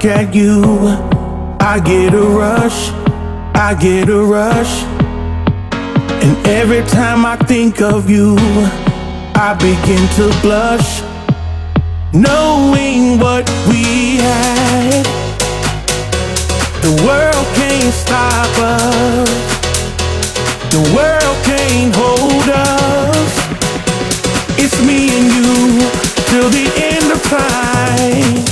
Club. get a rush. I get a rush. And every time I think of you, I begin to blush. Knowing what we had, the world can't stop us. The world can't hold us. It's me and you till the end of time.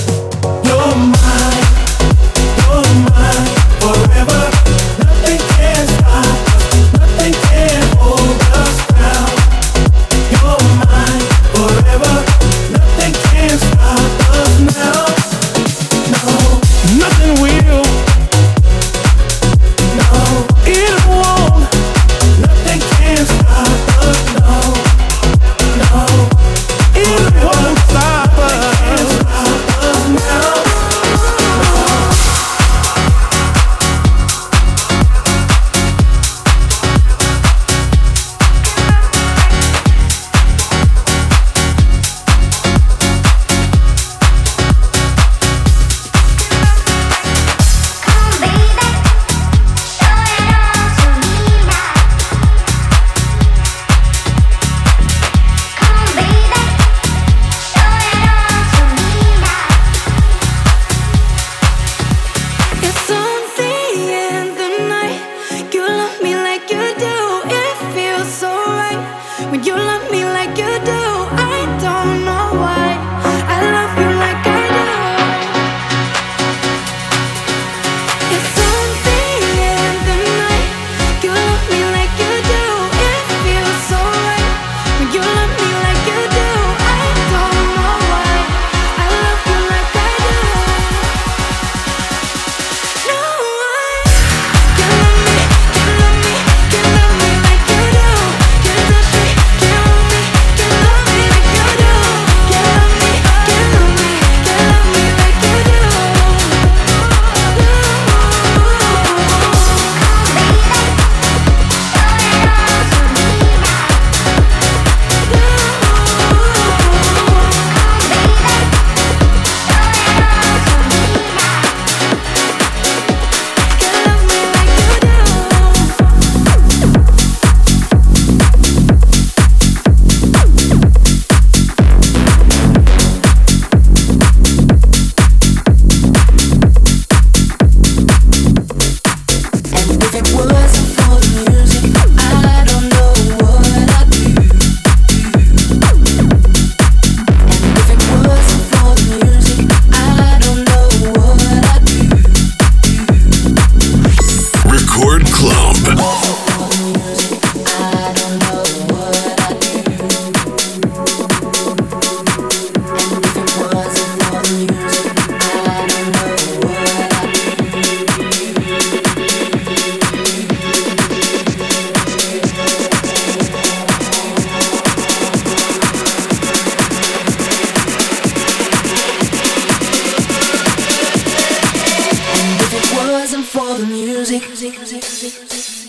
music.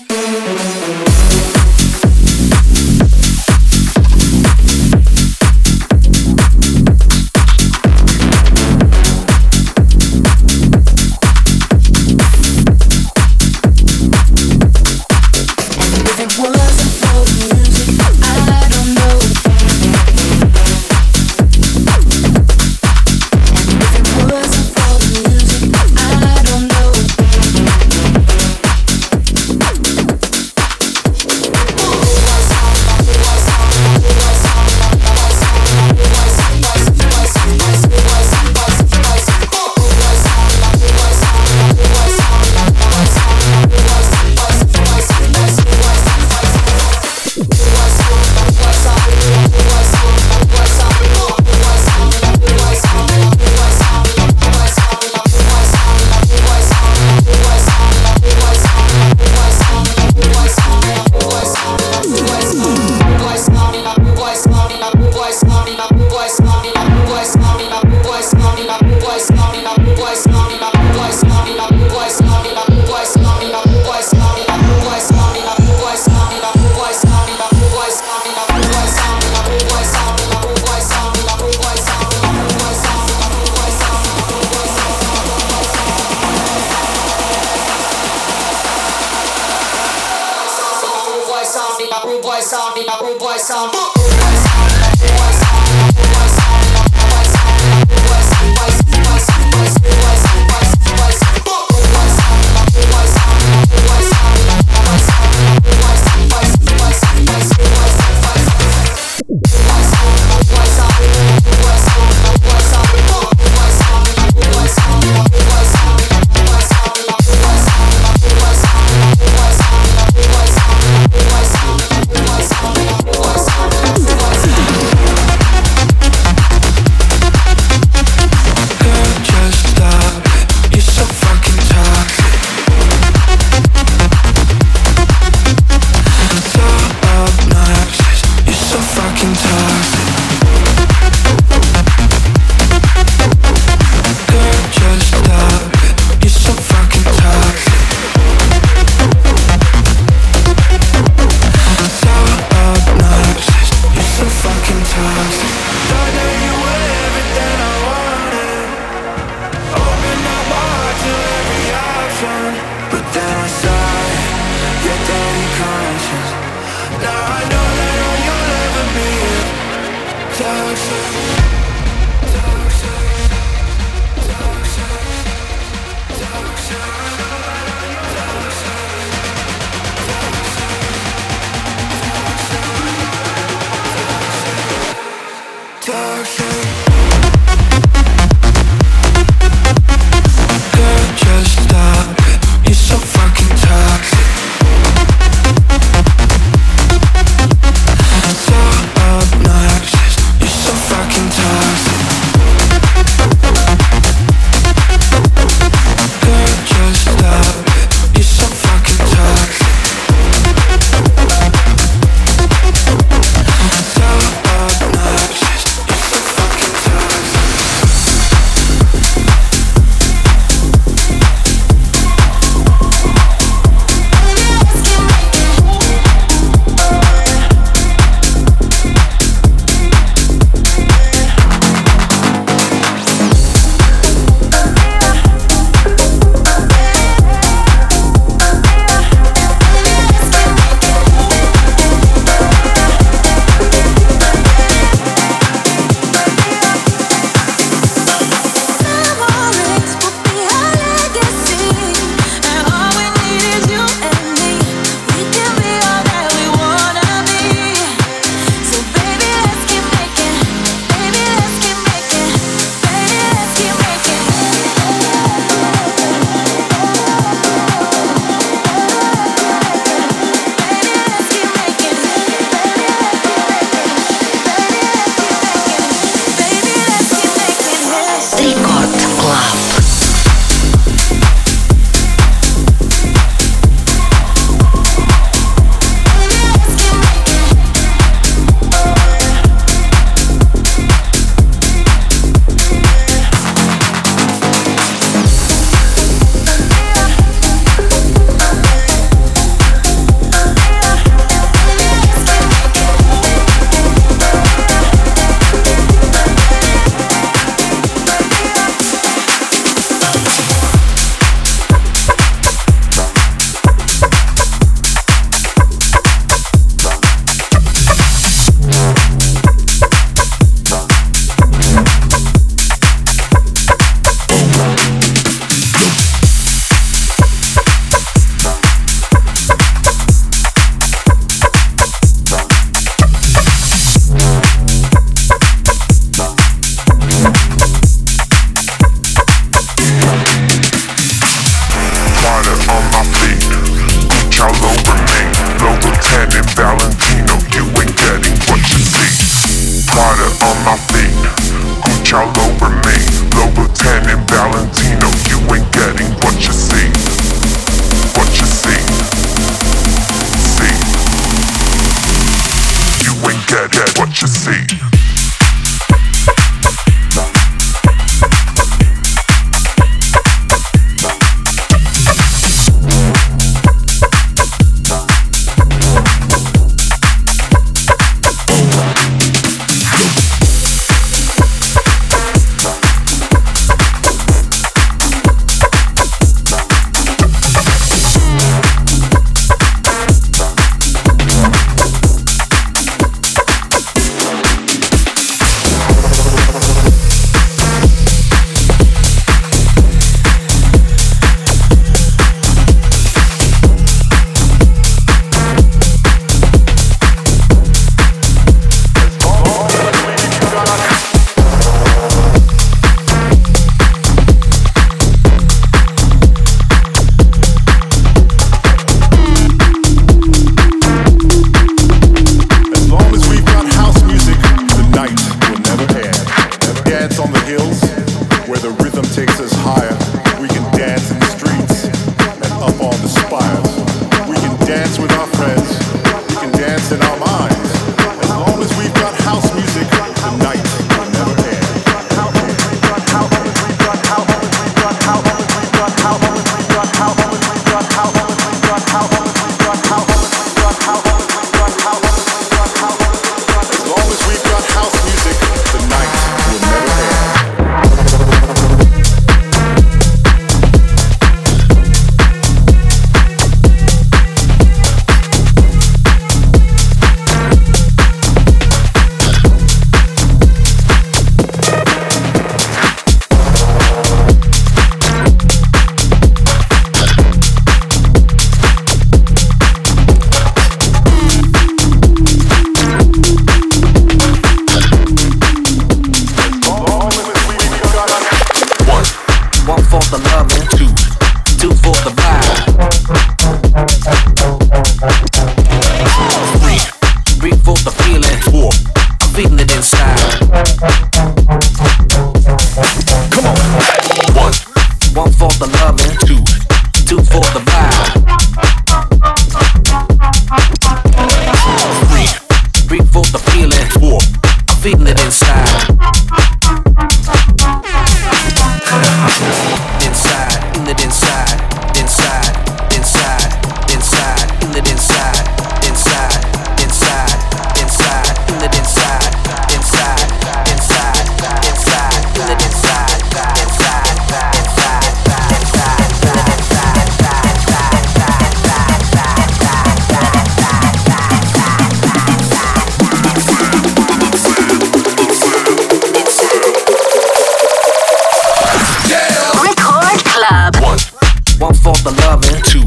One for the loving. Two.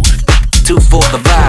Two for the vibe.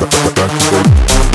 Back, back, back,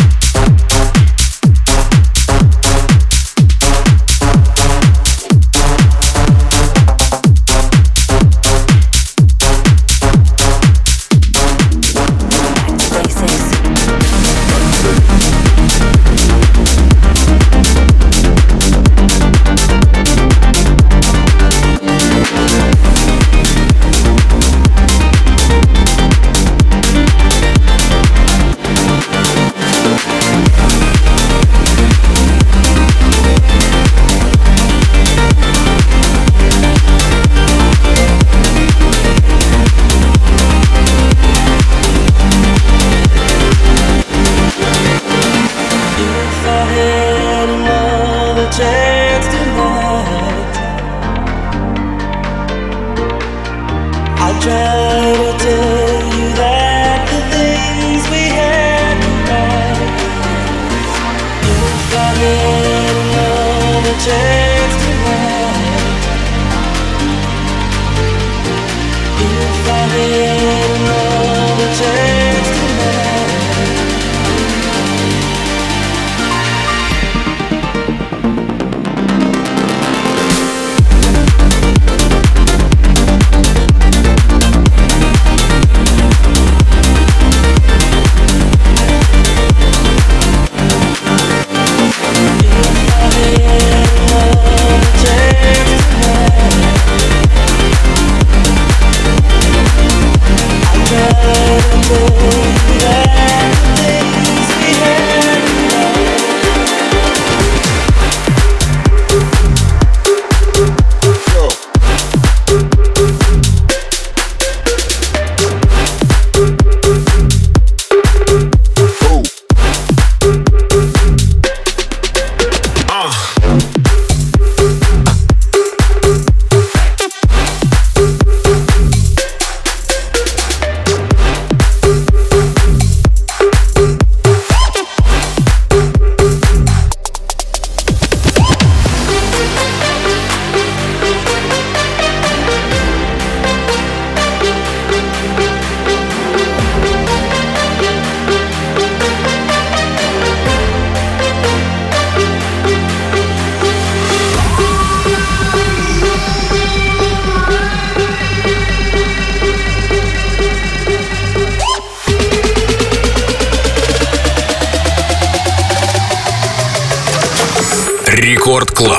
Рекорд Клаб.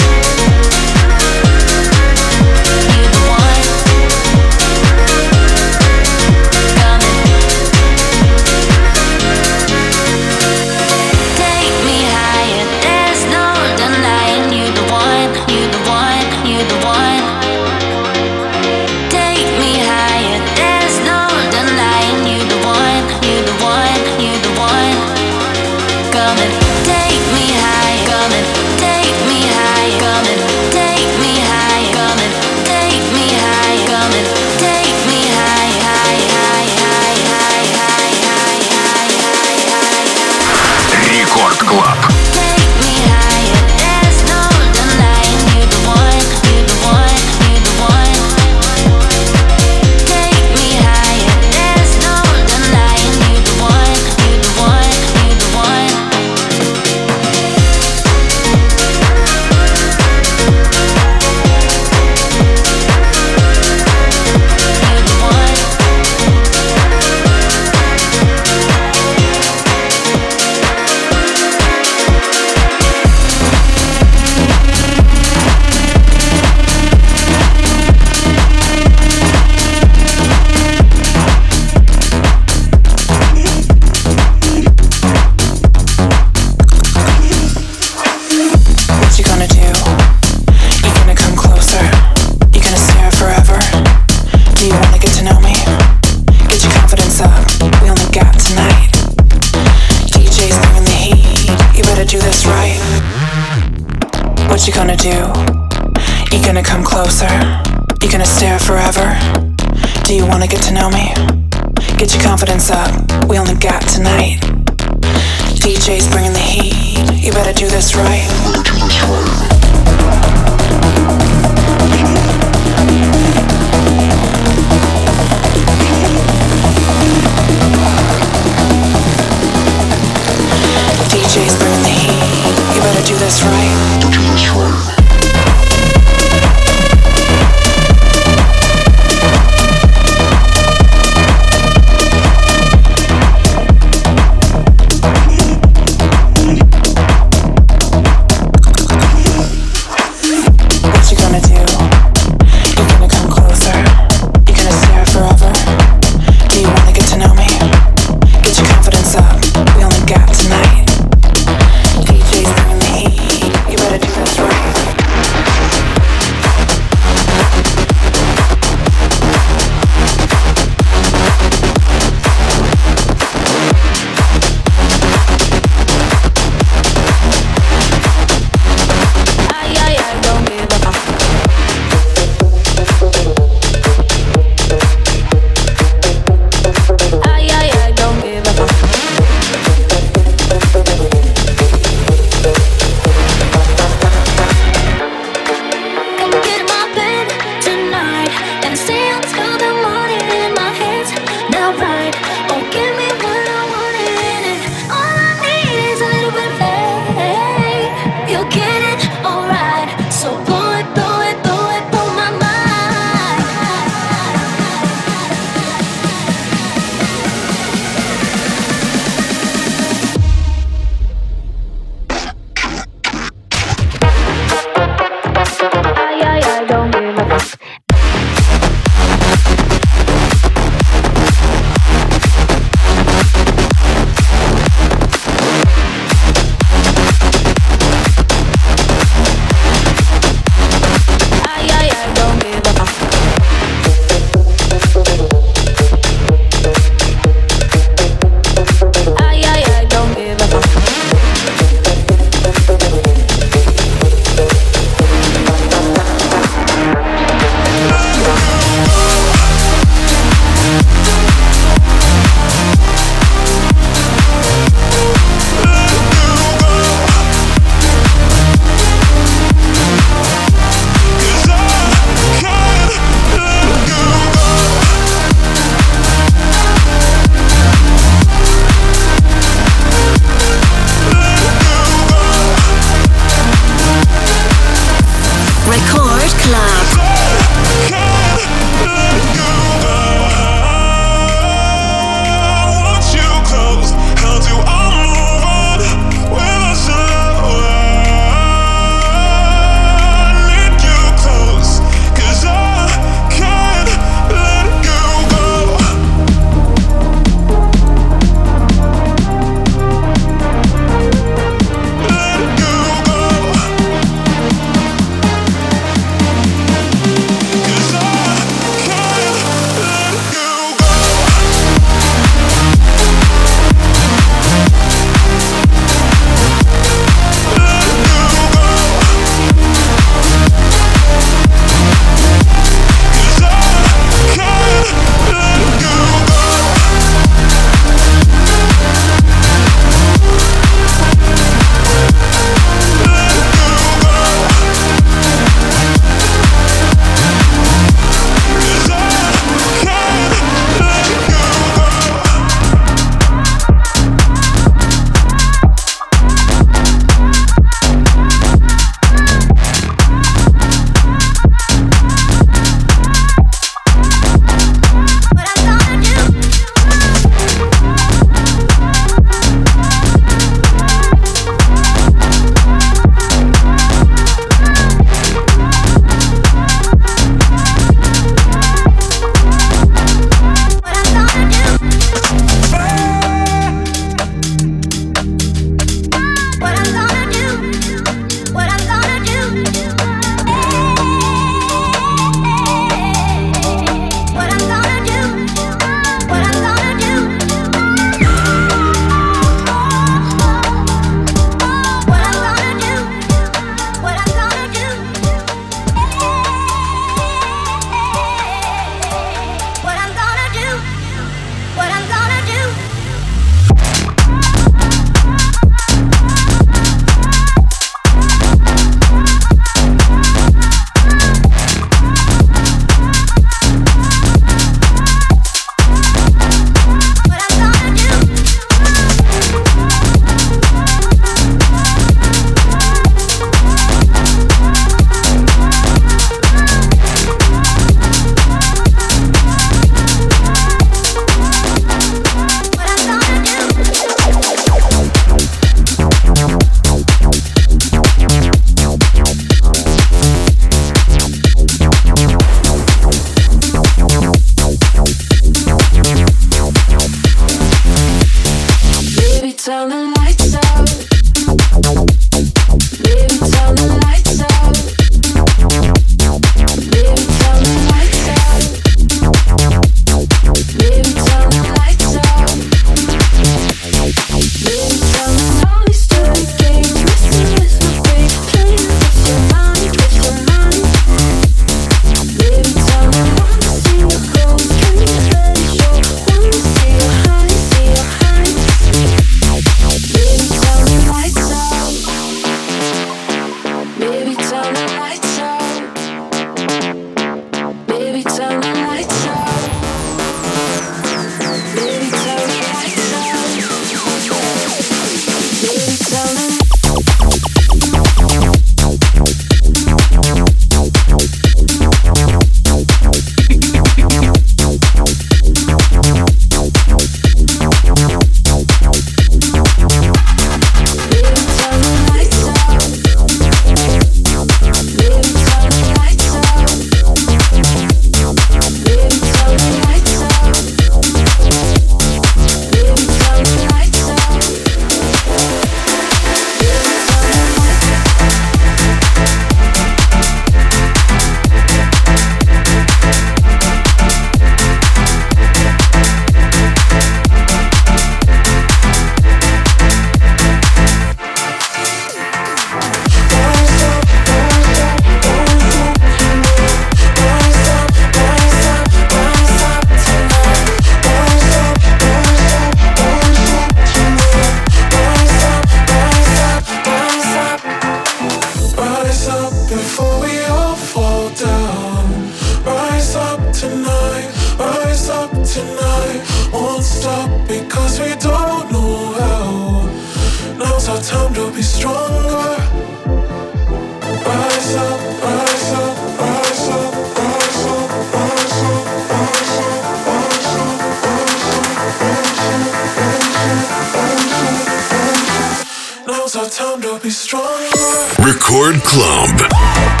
Record Club.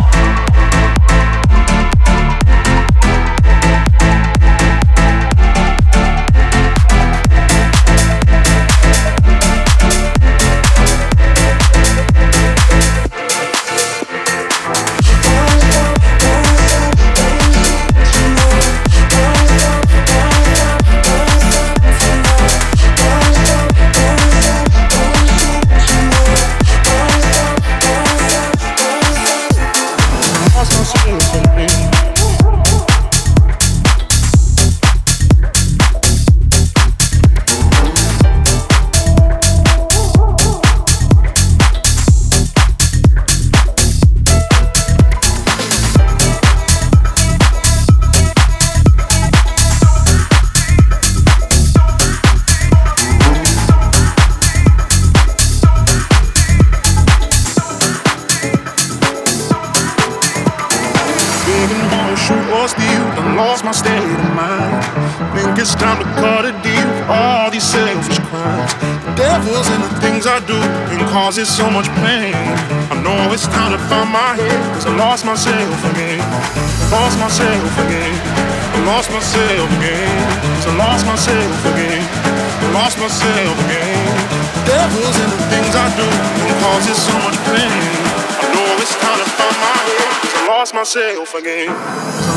Lost again.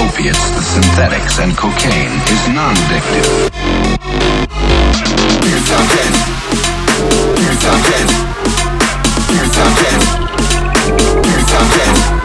opiates, the synthetics, and cocaine is non-addictive. You're talking. You're something! You're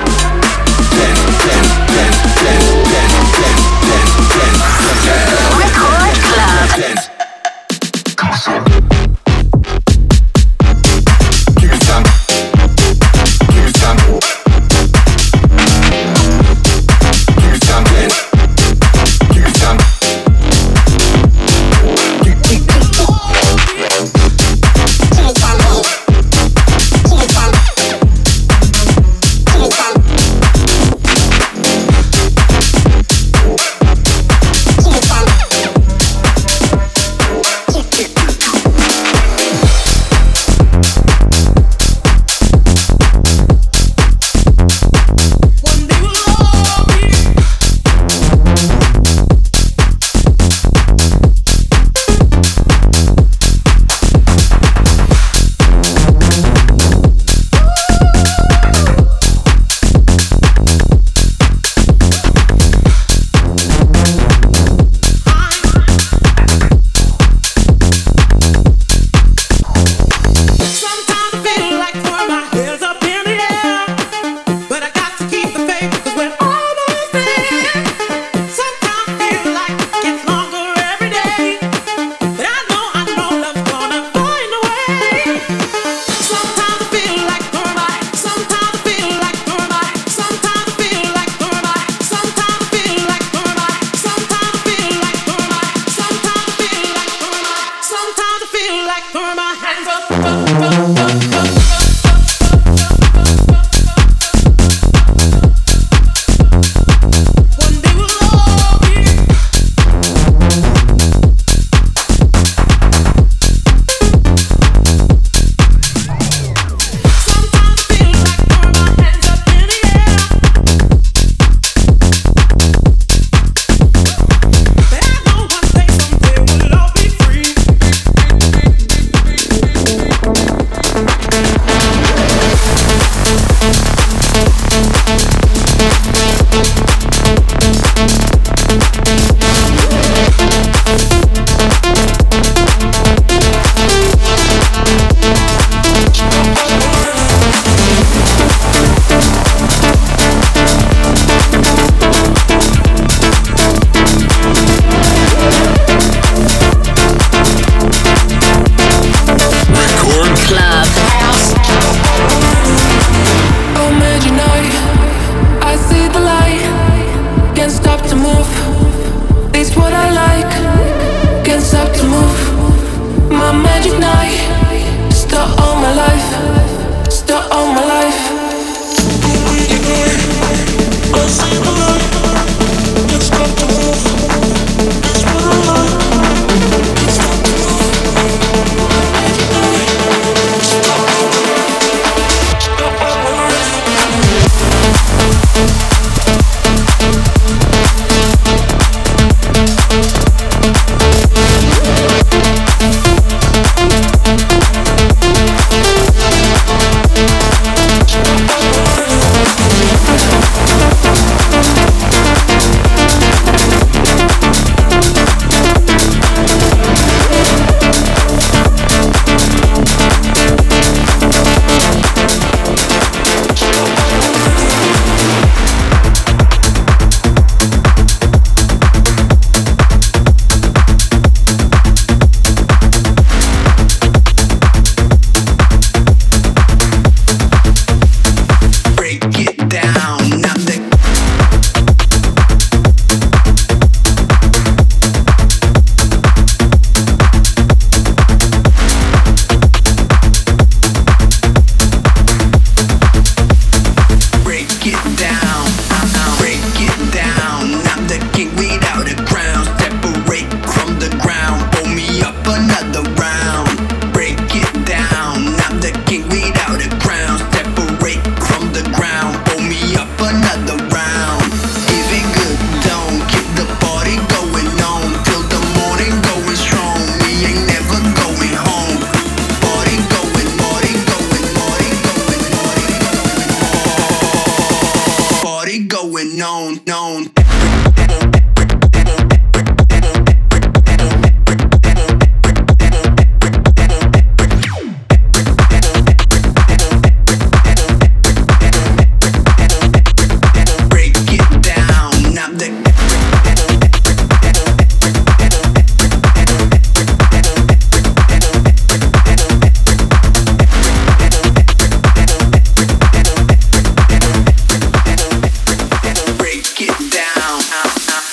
feel like throwing my